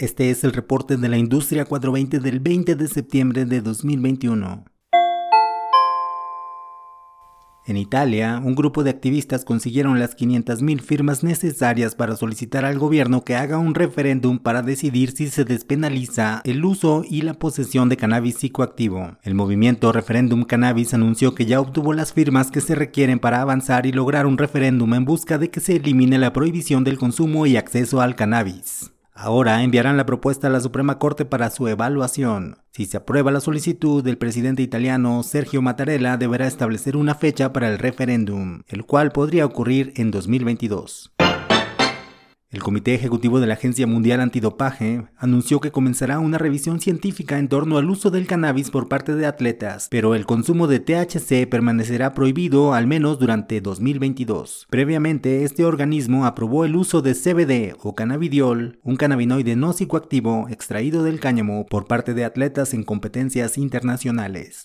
Este es el reporte de la industria 420 del 20 de septiembre de 2021. En Italia, un grupo de activistas consiguieron las 500.000 firmas necesarias para solicitar al gobierno que haga un referéndum para decidir si se despenaliza el uso y la posesión de cannabis psicoactivo. El movimiento Referéndum Cannabis anunció que ya obtuvo las firmas que se requieren para avanzar y lograr un referéndum en busca de que se elimine la prohibición del consumo y acceso al cannabis. Ahora enviarán la propuesta a la Suprema Corte para su evaluación. Si se aprueba la solicitud, el presidente italiano Sergio Mattarella deberá establecer una fecha para el referéndum, el cual podría ocurrir en 2022. El Comité Ejecutivo de la Agencia Mundial Antidopaje anunció que comenzará una revisión científica en torno al uso del cannabis por parte de atletas, pero el consumo de THC permanecerá prohibido al menos durante 2022. Previamente, este organismo aprobó el uso de CBD o cannabidiol, un cannabinoide no psicoactivo extraído del cáñamo por parte de atletas en competencias internacionales.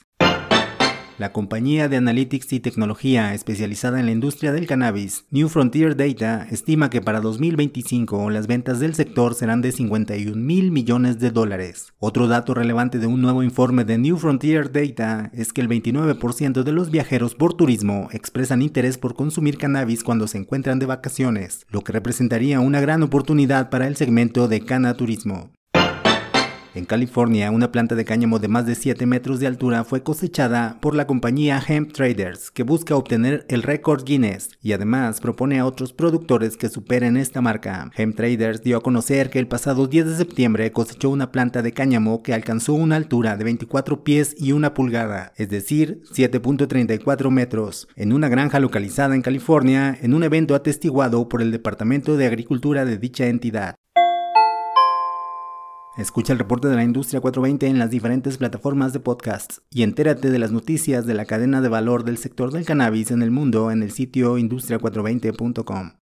La compañía de analytics y tecnología especializada en la industria del cannabis, New Frontier Data, estima que para 2025 las ventas del sector serán de 51 mil millones de dólares. Otro dato relevante de un nuevo informe de New Frontier Data es que el 29% de los viajeros por turismo expresan interés por consumir cannabis cuando se encuentran de vacaciones, lo que representaría una gran oportunidad para el segmento de turismo. En California, una planta de cáñamo de más de 7 metros de altura fue cosechada por la compañía Hemp Traders, que busca obtener el récord Guinness y además propone a otros productores que superen esta marca. Hemp Traders dio a conocer que el pasado 10 de septiembre cosechó una planta de cáñamo que alcanzó una altura de 24 pies y una pulgada, es decir, 7.34 metros, en una granja localizada en California, en un evento atestiguado por el Departamento de Agricultura de dicha entidad. Escucha el reporte de la industria 420 en las diferentes plataformas de podcasts y entérate de las noticias de la cadena de valor del sector del cannabis en el mundo en el sitio industria420.com.